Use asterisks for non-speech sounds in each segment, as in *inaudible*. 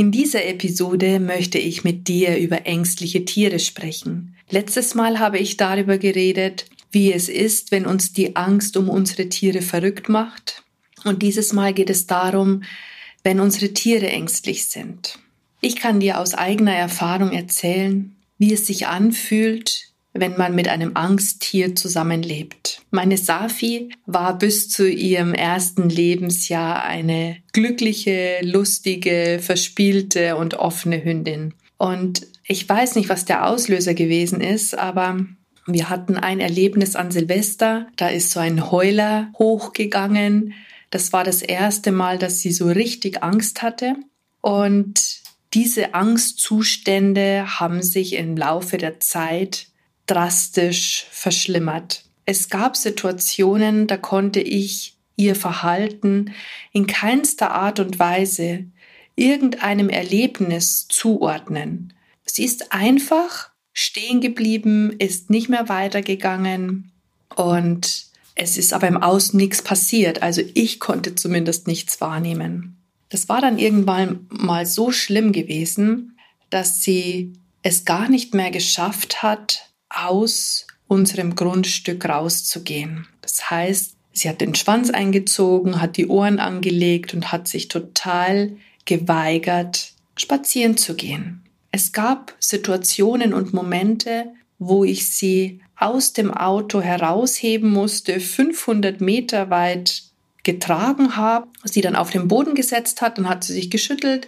In dieser Episode möchte ich mit dir über ängstliche Tiere sprechen. Letztes Mal habe ich darüber geredet, wie es ist, wenn uns die Angst um unsere Tiere verrückt macht. Und dieses Mal geht es darum, wenn unsere Tiere ängstlich sind. Ich kann dir aus eigener Erfahrung erzählen, wie es sich anfühlt, wenn man mit einem Angsttier zusammenlebt. Meine Safi war bis zu ihrem ersten Lebensjahr eine glückliche, lustige, verspielte und offene Hündin. Und ich weiß nicht, was der Auslöser gewesen ist, aber wir hatten ein Erlebnis an Silvester. Da ist so ein Heuler hochgegangen. Das war das erste Mal, dass sie so richtig Angst hatte. Und diese Angstzustände haben sich im Laufe der Zeit drastisch verschlimmert. Es gab Situationen, da konnte ich ihr Verhalten in keinster Art und Weise irgendeinem Erlebnis zuordnen. Sie ist einfach stehen geblieben, ist nicht mehr weitergegangen und es ist aber im Außen nichts passiert. Also ich konnte zumindest nichts wahrnehmen. Das war dann irgendwann mal so schlimm gewesen, dass sie es gar nicht mehr geschafft hat, aus unserem Grundstück rauszugehen. Das heißt, sie hat den Schwanz eingezogen, hat die Ohren angelegt und hat sich total geweigert, spazieren zu gehen. Es gab Situationen und Momente, wo ich sie aus dem Auto herausheben musste, 500 Meter weit getragen habe, sie dann auf den Boden gesetzt hat, dann hat sie sich geschüttelt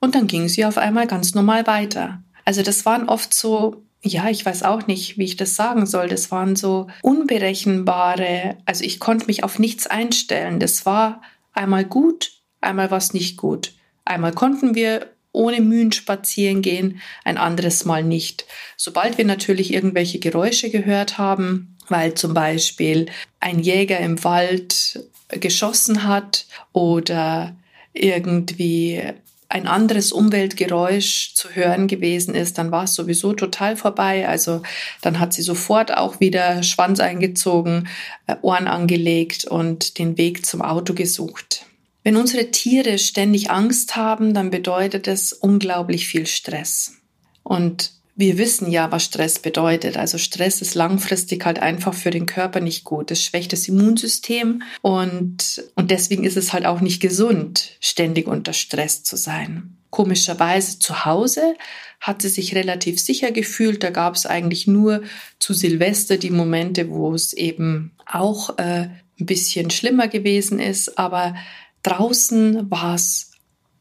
und dann ging sie auf einmal ganz normal weiter. Also das waren oft so ja, ich weiß auch nicht, wie ich das sagen soll. Das waren so unberechenbare, also ich konnte mich auf nichts einstellen. Das war einmal gut, einmal war es nicht gut. Einmal konnten wir ohne Mühen spazieren gehen, ein anderes Mal nicht. Sobald wir natürlich irgendwelche Geräusche gehört haben, weil zum Beispiel ein Jäger im Wald geschossen hat oder irgendwie ein anderes Umweltgeräusch zu hören gewesen ist, dann war es sowieso total vorbei. Also dann hat sie sofort auch wieder Schwanz eingezogen, äh, Ohren angelegt und den Weg zum Auto gesucht. Wenn unsere Tiere ständig Angst haben, dann bedeutet es unglaublich viel Stress. Und wir wissen ja, was Stress bedeutet. Also Stress ist langfristig halt einfach für den Körper nicht gut. Es schwächt das Immunsystem und, und deswegen ist es halt auch nicht gesund, ständig unter Stress zu sein. Komischerweise zu Hause hat sie sich relativ sicher gefühlt. Da gab es eigentlich nur zu Silvester die Momente, wo es eben auch äh, ein bisschen schlimmer gewesen ist. Aber draußen war es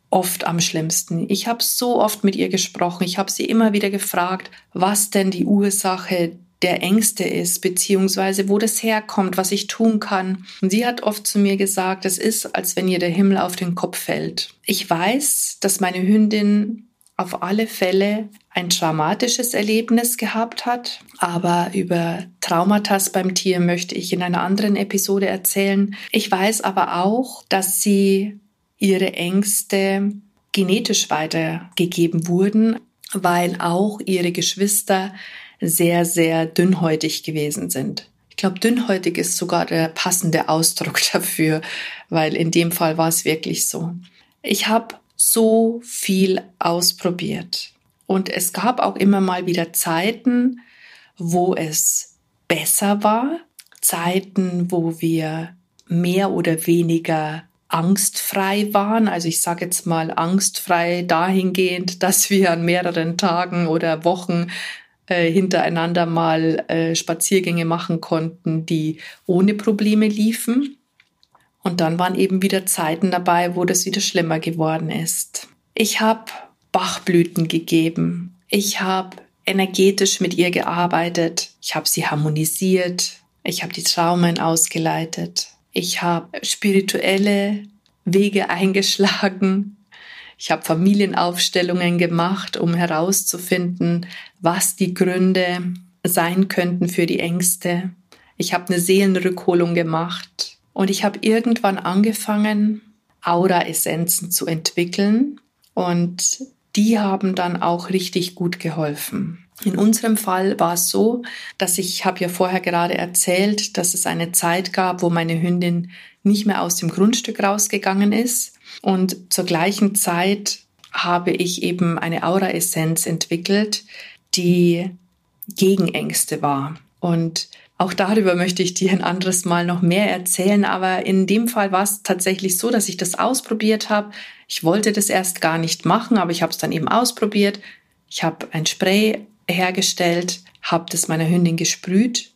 oft am schlimmsten. Ich habe so oft mit ihr gesprochen. Ich habe sie immer wieder gefragt, was denn die Ursache der Ängste ist, beziehungsweise wo das herkommt, was ich tun kann. Und sie hat oft zu mir gesagt, es ist, als wenn ihr der Himmel auf den Kopf fällt. Ich weiß, dass meine Hündin auf alle Fälle ein traumatisches Erlebnis gehabt hat, aber über Traumata beim Tier möchte ich in einer anderen Episode erzählen. Ich weiß aber auch, dass sie ihre Ängste genetisch weitergegeben wurden, weil auch ihre Geschwister sehr, sehr dünnhäutig gewesen sind. Ich glaube, dünnhäutig ist sogar der passende Ausdruck *laughs* dafür, weil in dem Fall war es wirklich so. Ich habe so viel ausprobiert und es gab auch immer mal wieder Zeiten, wo es besser war, Zeiten, wo wir mehr oder weniger angstfrei waren. Also ich sage jetzt mal angstfrei dahingehend, dass wir an mehreren Tagen oder Wochen äh, hintereinander mal äh, Spaziergänge machen konnten, die ohne Probleme liefen. Und dann waren eben wieder Zeiten dabei, wo das wieder schlimmer geworden ist. Ich habe Bachblüten gegeben. Ich habe energetisch mit ihr gearbeitet. Ich habe sie harmonisiert. Ich habe die Traumen ausgeleitet. Ich habe spirituelle Wege eingeschlagen. Ich habe Familienaufstellungen gemacht, um herauszufinden, was die Gründe sein könnten für die Ängste. Ich habe eine Seelenrückholung gemacht und ich habe irgendwann angefangen, Aura-Essenzen zu entwickeln und die haben dann auch richtig gut geholfen. In unserem Fall war es so, dass ich habe ja vorher gerade erzählt, dass es eine Zeit gab, wo meine Hündin nicht mehr aus dem Grundstück rausgegangen ist und zur gleichen Zeit habe ich eben eine Aura-Essenz entwickelt, die gegen Ängste war. Und auch darüber möchte ich dir ein anderes Mal noch mehr erzählen, aber in dem Fall war es tatsächlich so, dass ich das ausprobiert habe. Ich wollte das erst gar nicht machen, aber ich habe es dann eben ausprobiert. Ich habe ein Spray hergestellt, habe das meiner Hündin gesprüht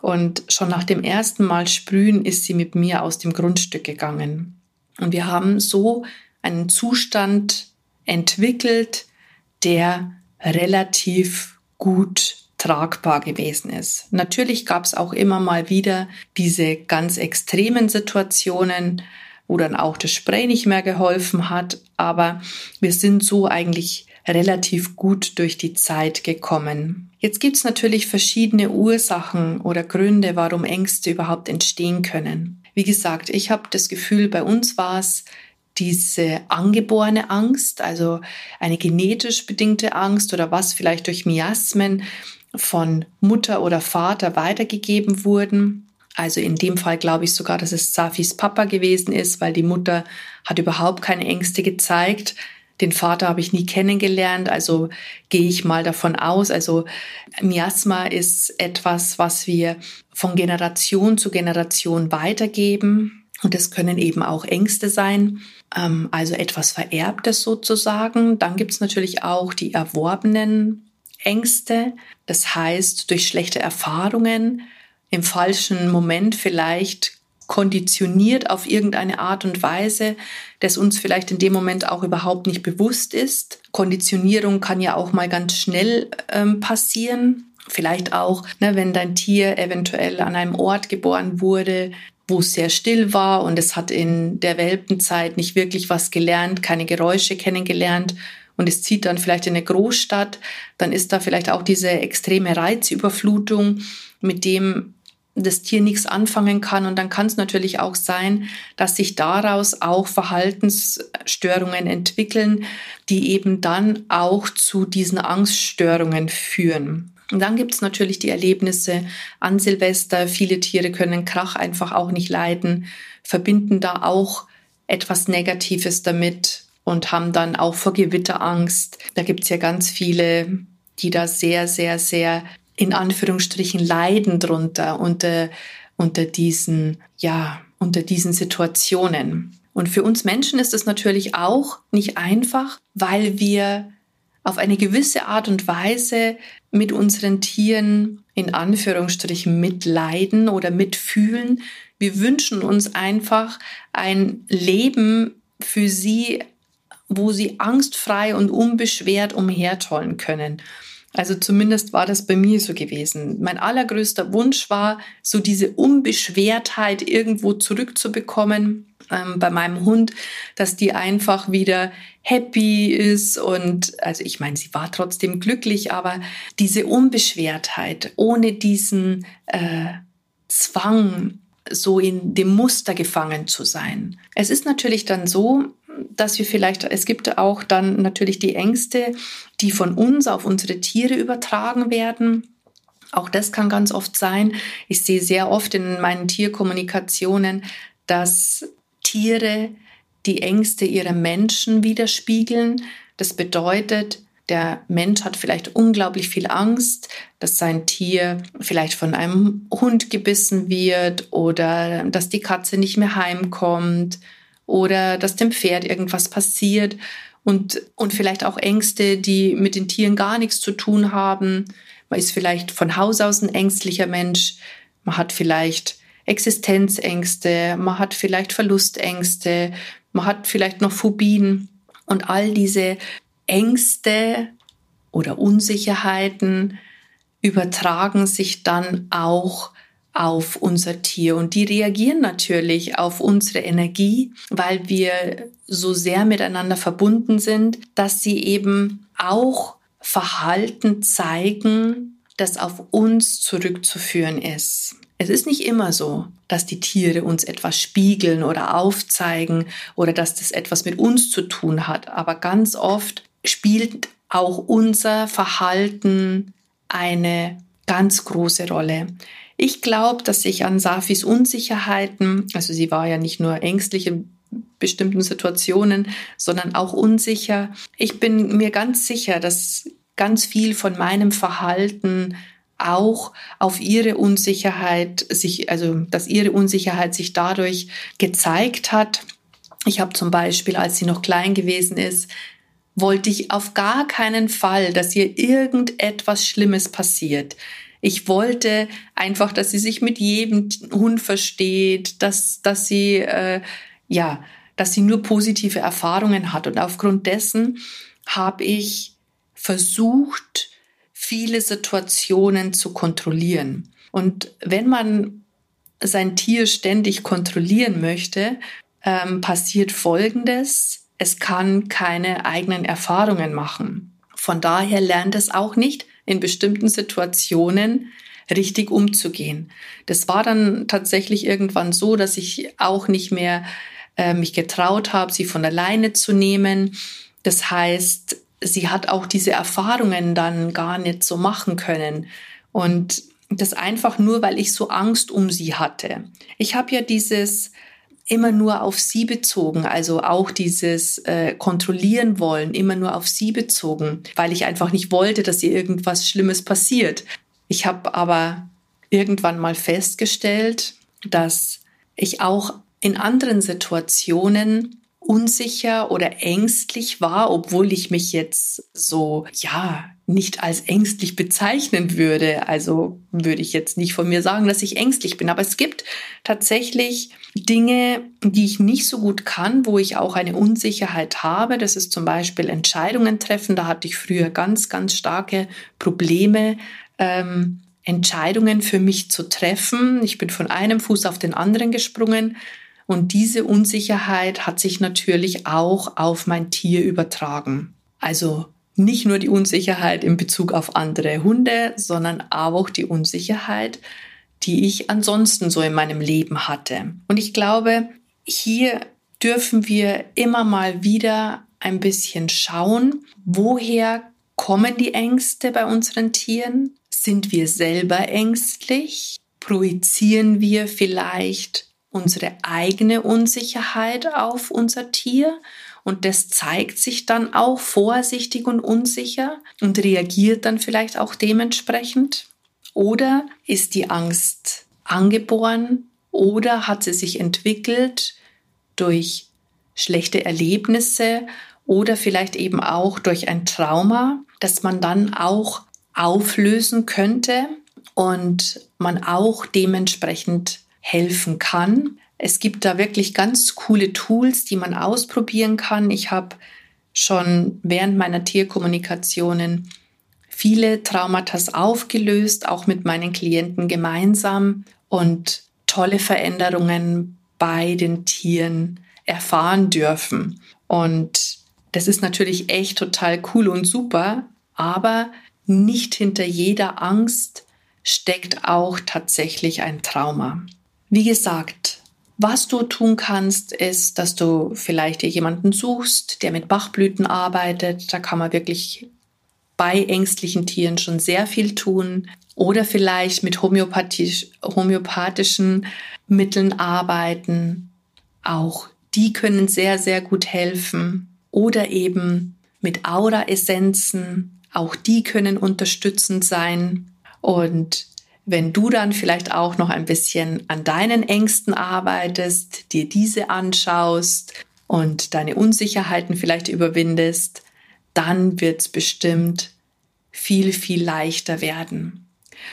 und schon nach dem ersten Mal sprühen ist sie mit mir aus dem Grundstück gegangen. Und wir haben so einen Zustand entwickelt, der relativ gut tragbar gewesen ist. Natürlich gab es auch immer mal wieder diese ganz extremen Situationen, wo dann auch das Spray nicht mehr geholfen hat, aber wir sind so eigentlich relativ gut durch die Zeit gekommen. Jetzt gibt es natürlich verschiedene Ursachen oder Gründe, warum Ängste überhaupt entstehen können. Wie gesagt, ich habe das Gefühl, bei uns war es diese angeborene Angst, also eine genetisch bedingte Angst oder was vielleicht durch Miasmen von Mutter oder Vater weitergegeben wurden. Also in dem Fall glaube ich sogar, dass es Safis Papa gewesen ist, weil die Mutter hat überhaupt keine Ängste gezeigt. Den Vater habe ich nie kennengelernt, also gehe ich mal davon aus. Also Miasma ist etwas, was wir von Generation zu Generation weitergeben. Und es können eben auch Ängste sein, ähm, also etwas Vererbtes sozusagen. Dann gibt es natürlich auch die erworbenen Ängste, das heißt durch schlechte Erfahrungen, im falschen Moment vielleicht konditioniert auf irgendeine Art und Weise, das uns vielleicht in dem Moment auch überhaupt nicht bewusst ist. Konditionierung kann ja auch mal ganz schnell ähm, passieren. Vielleicht auch, ne, wenn dein Tier eventuell an einem Ort geboren wurde, wo es sehr still war und es hat in der Welpenzeit nicht wirklich was gelernt, keine Geräusche kennengelernt und es zieht dann vielleicht in eine Großstadt, dann ist da vielleicht auch diese extreme Reizüberflutung, mit dem das Tier nichts anfangen kann. Und dann kann es natürlich auch sein, dass sich daraus auch Verhaltensstörungen entwickeln, die eben dann auch zu diesen Angststörungen führen. Und dann gibt es natürlich die Erlebnisse an Silvester. Viele Tiere können Krach einfach auch nicht leiden, verbinden da auch etwas Negatives damit und haben dann auch vor Gewitter Angst. Da gibt es ja ganz viele, die da sehr, sehr, sehr in Anführungsstrichen leiden drunter unter, unter diesen, ja, unter diesen Situationen. Und für uns Menschen ist es natürlich auch nicht einfach, weil wir auf eine gewisse Art und Weise mit unseren Tieren in Anführungsstrichen mitleiden oder mitfühlen. Wir wünschen uns einfach ein Leben für sie, wo sie angstfrei und unbeschwert umhertollen können. Also zumindest war das bei mir so gewesen. Mein allergrößter Wunsch war, so diese Unbeschwertheit irgendwo zurückzubekommen ähm, bei meinem Hund, dass die einfach wieder happy ist und also ich meine, sie war trotzdem glücklich, aber diese Unbeschwertheit ohne diesen äh, Zwang, so in dem Muster gefangen zu sein. Es ist natürlich dann so, dass wir vielleicht, es gibt auch dann natürlich die Ängste, die von uns auf unsere Tiere übertragen werden. Auch das kann ganz oft sein. Ich sehe sehr oft in meinen Tierkommunikationen, dass Tiere die Ängste ihrer Menschen widerspiegeln. Das bedeutet, der Mensch hat vielleicht unglaublich viel Angst, dass sein Tier vielleicht von einem Hund gebissen wird oder dass die Katze nicht mehr heimkommt oder dass dem Pferd irgendwas passiert und, und vielleicht auch Ängste, die mit den Tieren gar nichts zu tun haben. Man ist vielleicht von Haus aus ein ängstlicher Mensch. Man hat vielleicht Existenzängste, man hat vielleicht Verlustängste, man hat vielleicht noch Phobien und all diese Ängste oder Unsicherheiten übertragen sich dann auch auf unser Tier und die reagieren natürlich auf unsere Energie, weil wir so sehr miteinander verbunden sind, dass sie eben auch Verhalten zeigen, das auf uns zurückzuführen ist. Es ist nicht immer so, dass die Tiere uns etwas spiegeln oder aufzeigen oder dass das etwas mit uns zu tun hat, aber ganz oft spielt auch unser Verhalten eine ganz große Rolle. Ich glaube, dass sich an Safis Unsicherheiten, also sie war ja nicht nur ängstlich in bestimmten Situationen, sondern auch unsicher. Ich bin mir ganz sicher, dass ganz viel von meinem Verhalten auch auf ihre Unsicherheit sich, also dass ihre Unsicherheit sich dadurch gezeigt hat. Ich habe zum Beispiel, als sie noch klein gewesen ist, wollte ich auf gar keinen Fall, dass ihr irgendetwas Schlimmes passiert. Ich wollte einfach, dass sie sich mit jedem Hund versteht, dass, dass sie, äh, ja, dass sie nur positive Erfahrungen hat. Und aufgrund dessen habe ich versucht, viele Situationen zu kontrollieren. Und wenn man sein Tier ständig kontrollieren möchte, ähm, passiert Folgendes. Es kann keine eigenen Erfahrungen machen. Von daher lernt es auch nicht in bestimmten Situationen richtig umzugehen. Das war dann tatsächlich irgendwann so, dass ich auch nicht mehr äh, mich getraut habe, sie von alleine zu nehmen. Das heißt, sie hat auch diese Erfahrungen dann gar nicht so machen können. Und das einfach nur, weil ich so Angst um sie hatte. Ich habe ja dieses immer nur auf sie bezogen, also auch dieses äh, kontrollieren wollen, immer nur auf sie bezogen, weil ich einfach nicht wollte, dass ihr irgendwas Schlimmes passiert. Ich habe aber irgendwann mal festgestellt, dass ich auch in anderen Situationen unsicher oder ängstlich war, obwohl ich mich jetzt so, ja, nicht als ängstlich bezeichnen würde. Also würde ich jetzt nicht von mir sagen, dass ich ängstlich bin. Aber es gibt tatsächlich Dinge, die ich nicht so gut kann, wo ich auch eine Unsicherheit habe. Das ist zum Beispiel Entscheidungen treffen. Da hatte ich früher ganz, ganz starke Probleme. Ähm, Entscheidungen für mich zu treffen. Ich bin von einem Fuß auf den anderen gesprungen und diese Unsicherheit hat sich natürlich auch auf mein Tier übertragen. Also nicht nur die Unsicherheit in Bezug auf andere Hunde, sondern auch die Unsicherheit, die ich ansonsten so in meinem Leben hatte. Und ich glaube, hier dürfen wir immer mal wieder ein bisschen schauen, woher kommen die Ängste bei unseren Tieren? Sind wir selber ängstlich? Projizieren wir vielleicht unsere eigene Unsicherheit auf unser Tier und das zeigt sich dann auch vorsichtig und unsicher und reagiert dann vielleicht auch dementsprechend. Oder ist die Angst angeboren oder hat sie sich entwickelt durch schlechte Erlebnisse oder vielleicht eben auch durch ein Trauma, das man dann auch auflösen könnte und man auch dementsprechend helfen kann. Es gibt da wirklich ganz coole Tools, die man ausprobieren kann. Ich habe schon während meiner Tierkommunikationen viele Traumata aufgelöst, auch mit meinen Klienten gemeinsam und tolle Veränderungen bei den Tieren erfahren dürfen. Und das ist natürlich echt total cool und super, aber nicht hinter jeder Angst steckt auch tatsächlich ein Trauma. Wie gesagt, was du tun kannst, ist, dass du vielleicht dir jemanden suchst, der mit Bachblüten arbeitet. Da kann man wirklich bei ängstlichen Tieren schon sehr viel tun. Oder vielleicht mit homöopathisch, homöopathischen Mitteln arbeiten. Auch die können sehr, sehr gut helfen. Oder eben mit Aura-Essenzen. Auch die können unterstützend sein. Und wenn du dann vielleicht auch noch ein bisschen an deinen Ängsten arbeitest, dir diese anschaust und deine Unsicherheiten vielleicht überwindest, dann wird es bestimmt viel, viel leichter werden.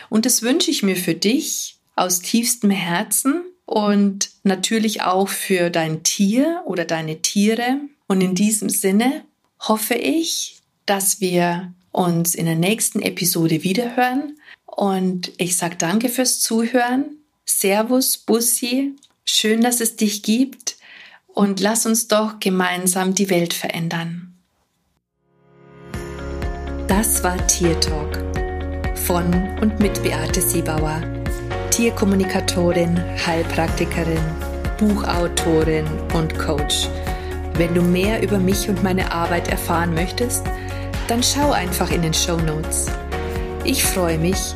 Und das wünsche ich mir für dich aus tiefstem Herzen und natürlich auch für dein Tier oder deine Tiere. Und in diesem Sinne hoffe ich, dass wir uns in der nächsten Episode wiederhören und ich sage danke fürs Zuhören Servus, Bussi, schön, dass es dich gibt und lass uns doch gemeinsam die Welt verändern. Das war Tier Talk von und mit Beate Siebauer, Tierkommunikatorin, Heilpraktikerin, Buchautorin und Coach. Wenn du mehr über mich und meine Arbeit erfahren möchtest, dann schau einfach in den Show Notes. Ich freue mich,